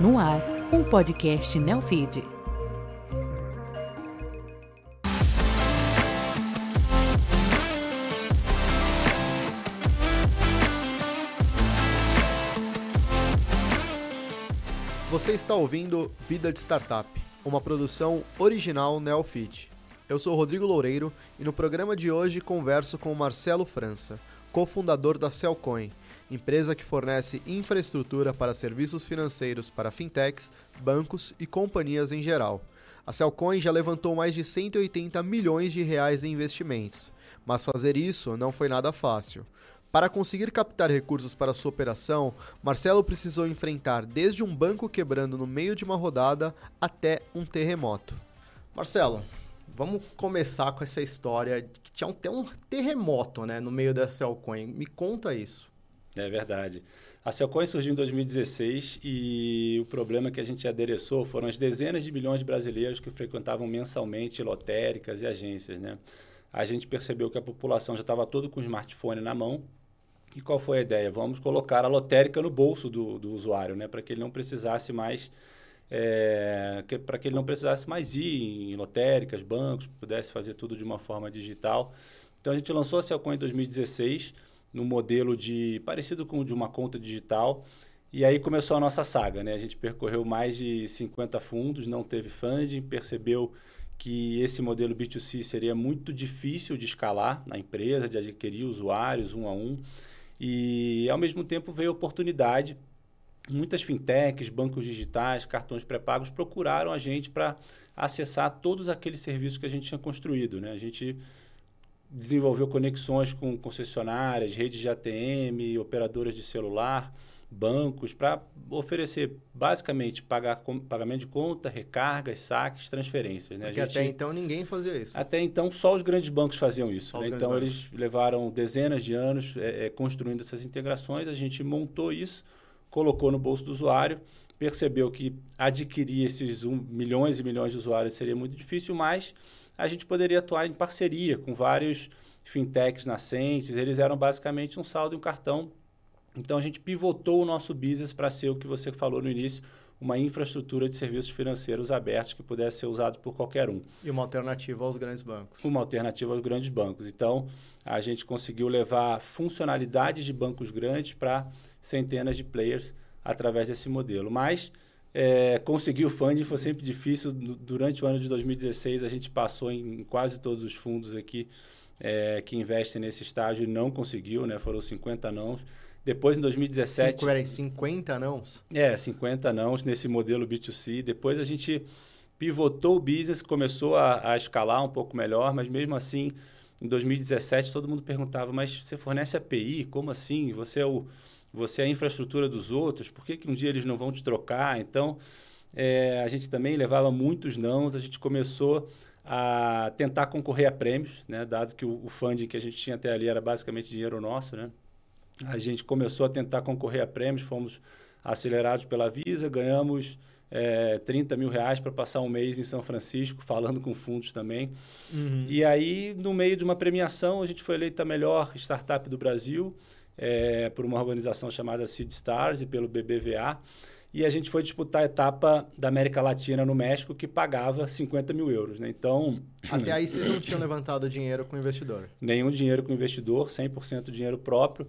No ar, um podcast Neofeed. Você está ouvindo Vida de Startup, uma produção original Neofit. Eu sou Rodrigo Loureiro e no programa de hoje converso com Marcelo França, cofundador da Cellcoin, empresa que fornece infraestrutura para serviços financeiros para fintechs, bancos e companhias em geral. A Cellcoin já levantou mais de 180 milhões de reais em investimentos, mas fazer isso não foi nada fácil. Para conseguir captar recursos para sua operação, Marcelo precisou enfrentar desde um banco quebrando no meio de uma rodada até um terremoto. Marcelo, vamos começar com essa história que tinha até um terremoto né, no meio da Cellcoin. Me conta isso. É verdade. A Celcoin surgiu em 2016 e o problema que a gente adereçou foram as dezenas de milhões de brasileiros que frequentavam mensalmente lotéricas e agências. Né? A gente percebeu que a população já estava todo com o smartphone na mão, e qual foi a ideia? Vamos colocar a lotérica no bolso do, do usuário, né? para que ele não precisasse mais é, para que ele não precisasse mais ir em lotéricas, bancos, pudesse fazer tudo de uma forma digital. Então a gente lançou a Celcoin em 2016 no modelo de parecido com o de uma conta digital. E aí começou a nossa saga, né? A gente percorreu mais de 50 fundos, não teve funding, percebeu que esse modelo B2C seria muito difícil de escalar na empresa, de adquirir usuários um a um. E, ao mesmo tempo, veio oportunidade. Muitas fintechs, bancos digitais, cartões pré-pagos procuraram a gente para acessar todos aqueles serviços que a gente tinha construído. Né? A gente desenvolveu conexões com concessionárias, redes de ATM, operadoras de celular, bancos, para oferecer basicamente pagar, pagamento de conta, recargas, saques, transferências. Né? Porque gente, até então ninguém fazia isso. Até então só os grandes bancos faziam isso. Né? Então eles levaram dezenas de anos é, é, construindo essas integrações, a gente montou isso, colocou no bolso do usuário, percebeu que adquirir esses um, milhões e milhões de usuários seria muito difícil, mas a gente poderia atuar em parceria com vários fintechs nascentes, eles eram basicamente um saldo e um cartão então a gente pivotou o nosso business para ser o que você falou no início, uma infraestrutura de serviços financeiros abertos que pudesse ser usado por qualquer um. E uma alternativa aos grandes bancos. Uma alternativa aos grandes bancos. Então, a gente conseguiu levar funcionalidades de bancos grandes para centenas de players através desse modelo. Mas é, conseguir o funding foi sempre difícil. Durante o ano de 2016, a gente passou em quase todos os fundos aqui é, que investem nesse estágio e não conseguiu, né? foram 50 não. Depois, em 2017... Cinco, 50 nãos? É, 50 nãos nesse modelo B2C. Depois a gente pivotou o business, começou a, a escalar um pouco melhor, mas mesmo assim, em 2017, todo mundo perguntava, mas você fornece API? Como assim? Você é, o, você é a infraestrutura dos outros? Por que, que um dia eles não vão te trocar? Então, é, a gente também levava muitos nãos. A gente começou a tentar concorrer a prêmios, né? dado que o, o funding que a gente tinha até ali era basicamente dinheiro nosso, né? A gente começou a tentar concorrer a prêmios, fomos acelerados pela Visa, ganhamos é, 30 mil reais para passar um mês em São Francisco, falando com fundos também. Uhum. E aí, no meio de uma premiação, a gente foi eleita a melhor startup do Brasil é, por uma organização chamada Seed Stars e pelo BBVA. E a gente foi disputar a etapa da América Latina no México, que pagava 50 mil euros. Né? Então. Até aí vocês não tinham levantado dinheiro com o investidor? Nenhum dinheiro com o investidor, 100% dinheiro próprio.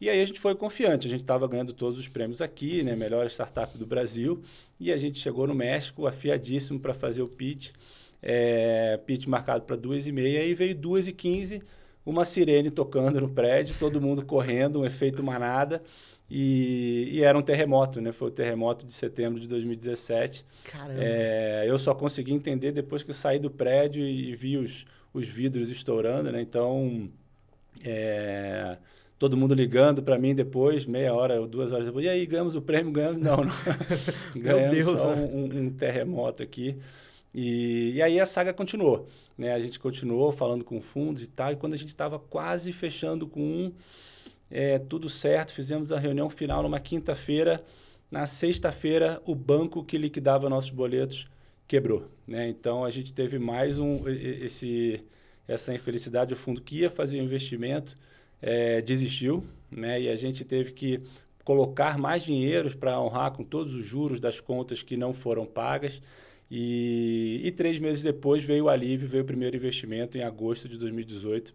E aí a gente foi confiante, a gente estava ganhando todos os prêmios aqui, né, melhor startup do Brasil, e a gente chegou no México afiadíssimo para fazer o pitch, é, pitch marcado para duas e meia, e veio duas e quinze, uma sirene tocando no prédio, todo mundo correndo, um efeito manada, e, e, era um terremoto, né? Foi o terremoto de setembro de 2017. Caramba! É, eu só consegui entender depois que eu saí do prédio e, e vi os, os vidros estourando, né? Então, é, todo mundo ligando para mim depois, meia hora ou duas horas depois. E aí, ganhamos o prêmio? Ganhamos? Não, não. ganhamos Deus, só né? um, um, terremoto aqui. E, e aí a saga continuou. Né? A gente continuou falando com fundos e tal. E quando a gente estava quase fechando com um, é, tudo certo, fizemos a reunião final numa quinta-feira. Na sexta-feira, o banco que liquidava nossos boletos quebrou. Né? Então, a gente teve mais um, esse, essa infelicidade. O fundo que ia fazer o investimento é, desistiu, né? E a gente teve que colocar mais dinheiros para honrar com todos os juros das contas que não foram pagas. E, e três meses depois veio o alívio, veio o primeiro investimento em agosto de 2018,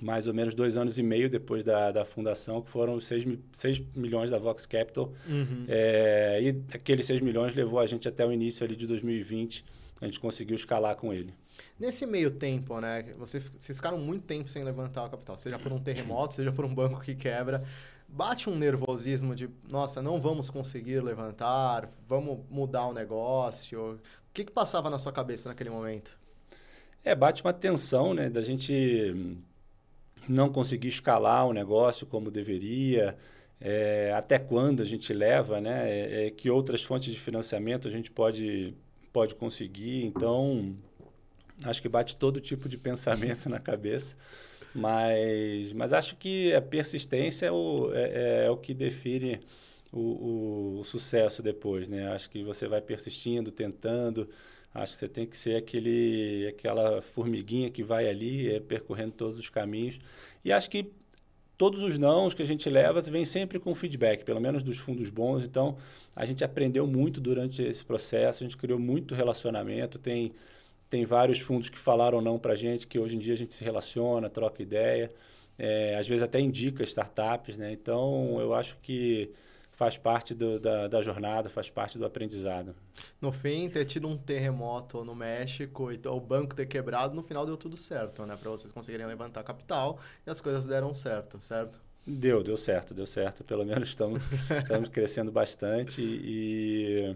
mais ou menos dois anos e meio depois da, da fundação, que foram os 6, 6 milhões da Vox Capital. Uhum. É, e aqueles 6 milhões levou a gente até o início ali de 2020, a gente conseguiu escalar com ele. Nesse meio tempo, né, vocês, vocês ficaram muito tempo sem levantar o capital, seja por um terremoto, seja por um banco que quebra. Bate um nervosismo de, nossa, não vamos conseguir levantar, vamos mudar o negócio. O que, que passava na sua cabeça naquele momento? É, bate uma tensão, né, da gente não conseguir escalar o negócio como deveria, é, até quando a gente leva, né? É, é, que outras fontes de financiamento a gente pode, pode conseguir. Então, acho que bate todo tipo de pensamento na cabeça. Mas, mas acho que a persistência é o, é, é, é o que define o, o, o, sucesso depois, né? Acho que você vai persistindo, tentando. Acho que você tem que ser aquele, aquela formiguinha que vai ali é, percorrendo todos os caminhos. E acho que todos os nãos que a gente leva vem sempre com feedback, pelo menos dos fundos bons. Então, a gente aprendeu muito durante esse processo, a gente criou muito relacionamento. Tem, tem vários fundos que falaram não para a gente, que hoje em dia a gente se relaciona, troca ideia. É, às vezes até indica startups, né? Então, eu acho que faz parte do, da, da, jornada, faz parte do aprendizado. No fim, ter tido um terremoto no México e o banco ter quebrado, no final deu tudo certo, né? Para vocês conseguirem levantar capital e as coisas deram certo, certo? Deu, deu certo, deu certo. Pelo menos estamos, estamos crescendo bastante e,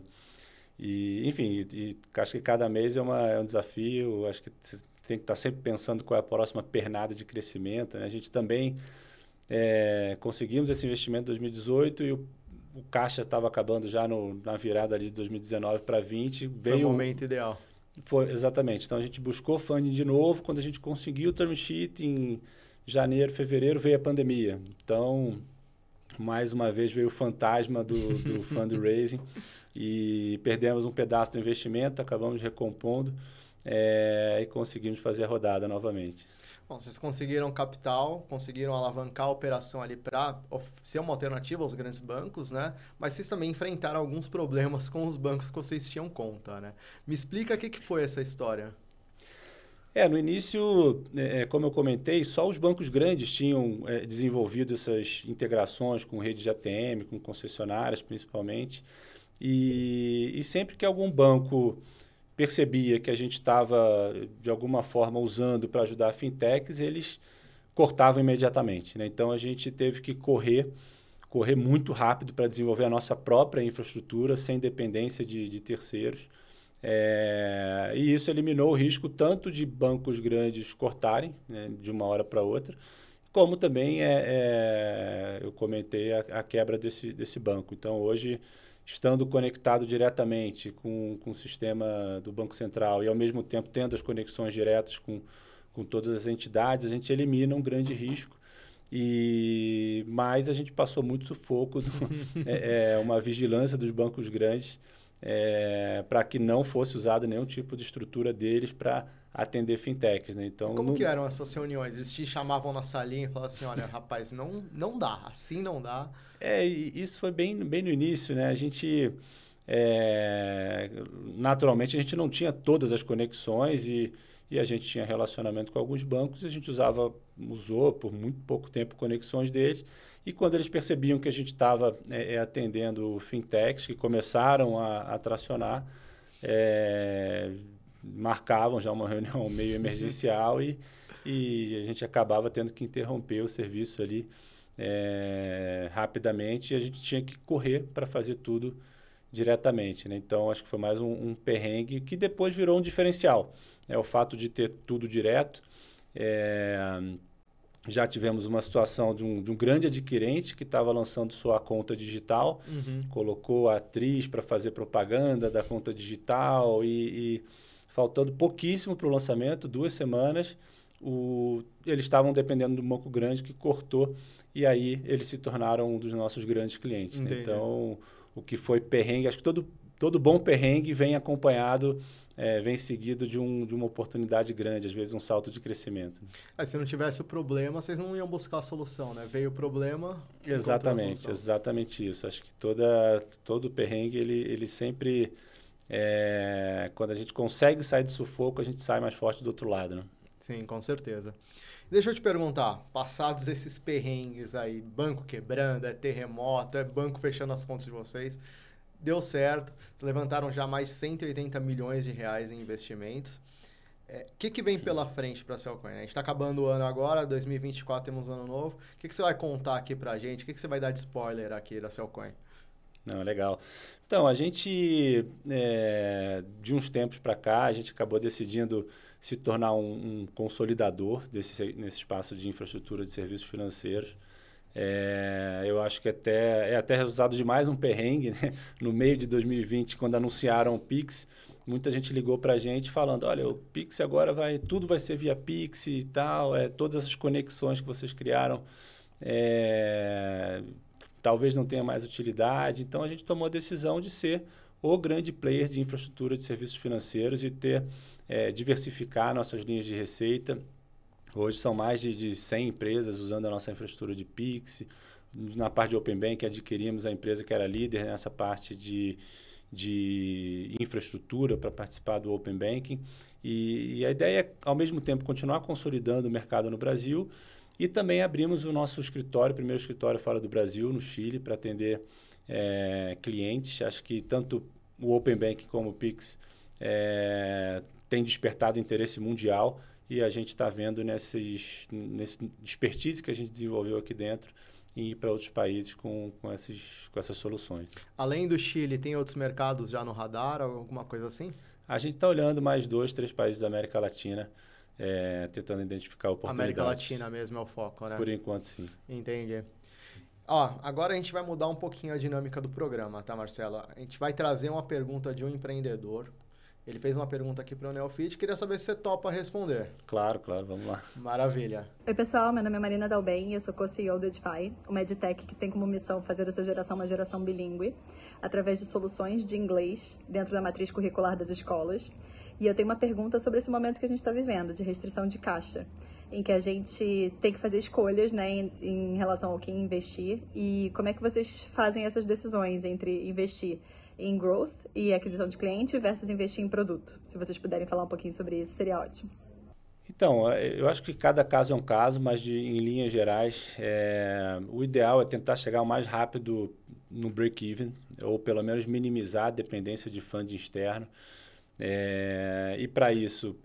e enfim, e, e acho que cada mês é, uma, é um desafio. Acho que tem que estar sempre pensando qual é a próxima pernada de crescimento. Né? A gente também é, conseguimos esse investimento em 2018 e o o caixa estava acabando já no, na virada ali de 2019 para 20. Veio Foi o momento ideal. Foi, exatamente. Então a gente buscou funding de novo. Quando a gente conseguiu o term sheet em janeiro, fevereiro, veio a pandemia. Então, mais uma vez veio o fantasma do, do fundraising e perdemos um pedaço do investimento, acabamos recompondo é, e conseguimos fazer a rodada novamente. Bom, vocês conseguiram capital, conseguiram alavancar a operação ali para ser uma alternativa aos grandes bancos, né? Mas vocês também enfrentaram alguns problemas com os bancos que vocês tinham conta, né? Me explica o que, que foi essa história. É, no início, é, é como eu comentei, só os bancos grandes tinham é, desenvolvido essas integrações com rede de ATM, com concessionárias principalmente. E, e sempre que algum banco percebia que a gente estava, de alguma forma, usando para ajudar fintechs, eles cortavam imediatamente. Né? Então, a gente teve que correr, correr muito rápido para desenvolver a nossa própria infraestrutura, sem dependência de, de terceiros. É, e isso eliminou o risco tanto de bancos grandes cortarem né, de uma hora para outra, como também é, é eu comentei a, a, quebra desse, desse banco. Então, hoje estando conectado diretamente com, com o sistema do Banco Central e, ao mesmo tempo, tendo as conexões diretas com, com todas as entidades, a gente elimina um grande risco. E mas a gente passou muito sufoco, do, é, é, uma vigilância dos bancos grandes é, para que não fosse usado nenhum tipo de estrutura deles para atender fintechs, né? Então, como que eram essas reuniões? Eles te chamavam na salinha e falavam assim, olha, rapaz, não, não dá, assim não dá. É, isso foi bem, bem no início, né? A gente, é, naturalmente, a gente não tinha todas as conexões e, e a gente tinha relacionamento com alguns bancos e a gente usava, usou por muito pouco tempo conexões deles e quando eles percebiam que a gente estava é, é, atendendo fintechs que começaram a, a tracionar, é, marcavam já uma reunião meio emergencial e, e a gente acabava tendo que interromper o serviço ali é, rapidamente e a gente tinha que correr para fazer tudo diretamente. Né? Então, acho que foi mais um, um, perrengue que depois virou um diferencial. É o fato de ter tudo direto. É, já tivemos uma situação de um, de um grande adquirente que estava lançando sua conta digital, uhum. colocou a atriz para fazer propaganda da conta digital e, e faltando pouquíssimo para o lançamento, duas semanas, o, eles estavam dependendo do banco grande que cortou e aí eles se tornaram um dos nossos grandes clientes. Né? Então, o que foi perrengue, acho que todo, todo bom perrengue vem acompanhado é, vem seguido de, um, de uma oportunidade grande, às vezes um salto de crescimento. É, se não tivesse o problema, vocês não iam buscar a solução, né? Veio o problema. Exatamente, exatamente isso. Acho que toda, todo perrengue, ele, ele sempre. É, quando a gente consegue sair do sufoco, a gente sai mais forte do outro lado. Né? Sim, com certeza. Deixa eu te perguntar, passados esses perrengues aí, banco quebrando, é terremoto, é banco fechando as contas de vocês, deu certo, levantaram já mais 180 milhões de reais em investimentos. O é, que, que vem pela frente para a Cellcoin? A gente está acabando o ano agora, 2024 temos um ano novo. O que, que você vai contar aqui para a gente? O que, que você vai dar de spoiler aqui da Cellcoin? Não, legal. Então, a gente, é, de uns tempos para cá, a gente acabou decidindo se tornar um, um consolidador desse, nesse espaço de infraestrutura de serviços financeiros. É, eu acho que até, é até resultado de mais um perrengue. Né? No meio de 2020, quando anunciaram o Pix, muita gente ligou para a gente falando, olha, o Pix agora vai, tudo vai ser via Pix e tal, é, todas essas conexões que vocês criaram é, talvez não tenha mais utilidade. Então, a gente tomou a decisão de ser o grande player de infraestrutura de serviços financeiros e ter é, diversificar nossas linhas de receita. Hoje são mais de, de 100 empresas usando a nossa infraestrutura de Pix. Na parte de Open Bank, adquirimos a empresa que era líder nessa parte de, de infraestrutura para participar do Open Banking. E, e, a ideia é, ao mesmo tempo, continuar consolidando o mercado no Brasil e também abrimos o nosso escritório, primeiro escritório fora do Brasil, no Chile, para atender é, clientes. Acho que tanto o Open Banking como o Pix é, tem despertado interesse mundial e a gente está vendo nesses, nesse expertise que a gente desenvolveu aqui dentro e ir para outros países com, com, esses, com essas soluções. Além do Chile, tem outros mercados já no radar, alguma coisa assim? A gente está olhando mais dois, três países da América Latina, é, tentando identificar oportunidades. América Latina mesmo é o foco, né? Por enquanto, sim. Entendi. Ó, agora a gente vai mudar um pouquinho a dinâmica do programa, tá, Marcela? A gente vai trazer uma pergunta de um empreendedor ele fez uma pergunta aqui para o Neofit, queria saber se você topa responder. Claro, claro, vamos lá. Maravilha. Oi, pessoal, meu nome é Marina Dalben e eu sou co-CEO do Edify, uma edtech que tem como missão fazer essa geração uma geração bilíngue, através de soluções de inglês dentro da matriz curricular das escolas. E eu tenho uma pergunta sobre esse momento que a gente está vivendo, de restrição de caixa, em que a gente tem que fazer escolhas né, em, em relação ao que investir e como é que vocês fazem essas decisões entre investir em growth e aquisição de cliente versus investir em produto. Se vocês puderem falar um pouquinho sobre isso, seria ótimo. Então, é, eu acho que cada caso é um caso, mas de, em linhas gerais, é, o ideal é tentar chegar o mais rápido no break-even, ou pelo menos minimizar a dependência de funding externo. É, e para isso,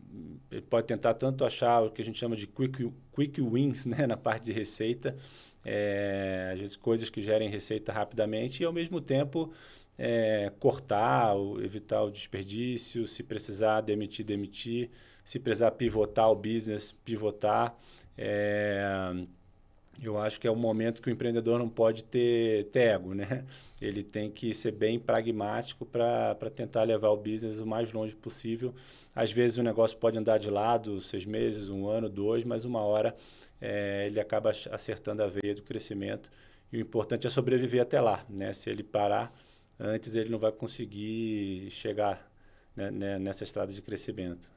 ele pode tentar tanto achar o que a gente chama de quick, quick wins né, na parte de receita, é, às vezes coisas que gerem receita rapidamente, e ao mesmo tempo é, cortar, evitar o desperdício, se precisar demitir, demitir, se precisar pivotar o business, pivotar. É, eu acho que é um momento que o empreendedor não pode ter, ter ego, né? Ele tem que ser bem pragmático para tentar levar o business o mais longe possível. Às vezes o negócio pode andar de lado seis meses, um ano, dois, mas uma hora é, ele acaba acertando a veia do crescimento. E o importante é sobreviver até lá, né? Se ele parar, antes ele não vai conseguir chegar né, né, nessa estrada de crescimento.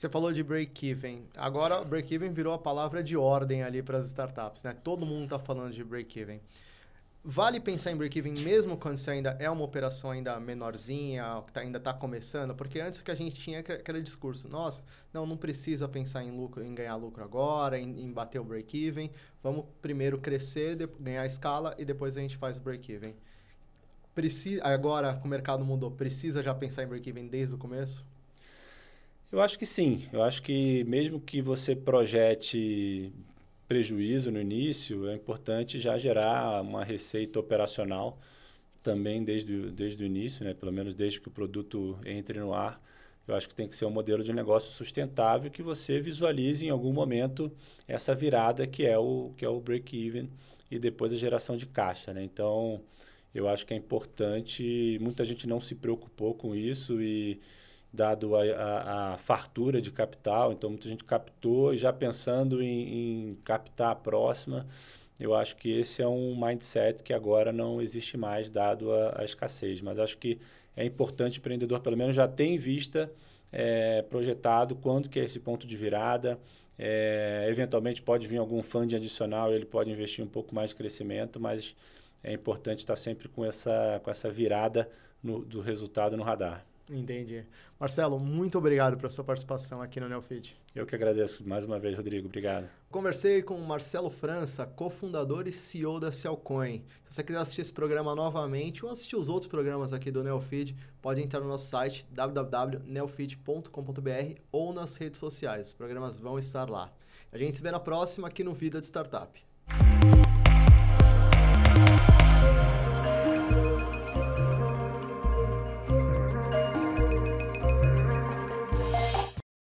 Você falou de break-even. Agora, break-even virou a palavra de ordem ali para as startups, né? Todo mundo está falando de break-even. Vale pensar em break-even mesmo quando você ainda é uma operação ainda menorzinha, que tá, ainda está começando? Porque antes que a gente tinha aquele discurso, nossa, não, não precisa pensar em lucro, em ganhar lucro agora, em, em bater o break-even. Vamos primeiro crescer, de, ganhar escala e depois a gente faz o break-even agora que o mercado mudou, precisa já pensar em break-even desde o começo? Eu acho que sim. Eu acho que mesmo que você projete prejuízo no início, é importante já gerar uma receita operacional também desde, desde o início, né? pelo menos desde que o produto entre no ar. Eu acho que tem que ser um modelo de negócio sustentável que você visualize em algum momento essa virada que é o, que é o break-even e depois a geração de caixa. Né? Então, eu acho que é importante, muita gente não se preocupou com isso e dado a, a, a fartura de capital, então muita gente captou e já pensando em, em, captar a próxima, eu acho que esse é um mindset que agora não existe mais dado a, a escassez, mas acho que é importante o empreendedor pelo menos já ter em vista é, projetado quando que é esse ponto de virada. É, eventualmente pode vir algum fundo adicional, ele pode investir um pouco mais de crescimento, mas é importante estar sempre com essa, com essa virada no, do resultado no radar. Entendi. Marcelo, muito obrigado pela sua participação aqui no Neofeed. Eu que agradeço mais uma vez, Rodrigo. Obrigado. Conversei com o Marcelo França, cofundador e CEO da Cellcoin. Se você quiser assistir esse programa novamente ou assistir os outros programas aqui do Neofeed, pode entrar no nosso site www.neofeed.com.br ou nas redes sociais. Os programas vão estar lá. A gente se vê na próxima aqui no Vida de Startup.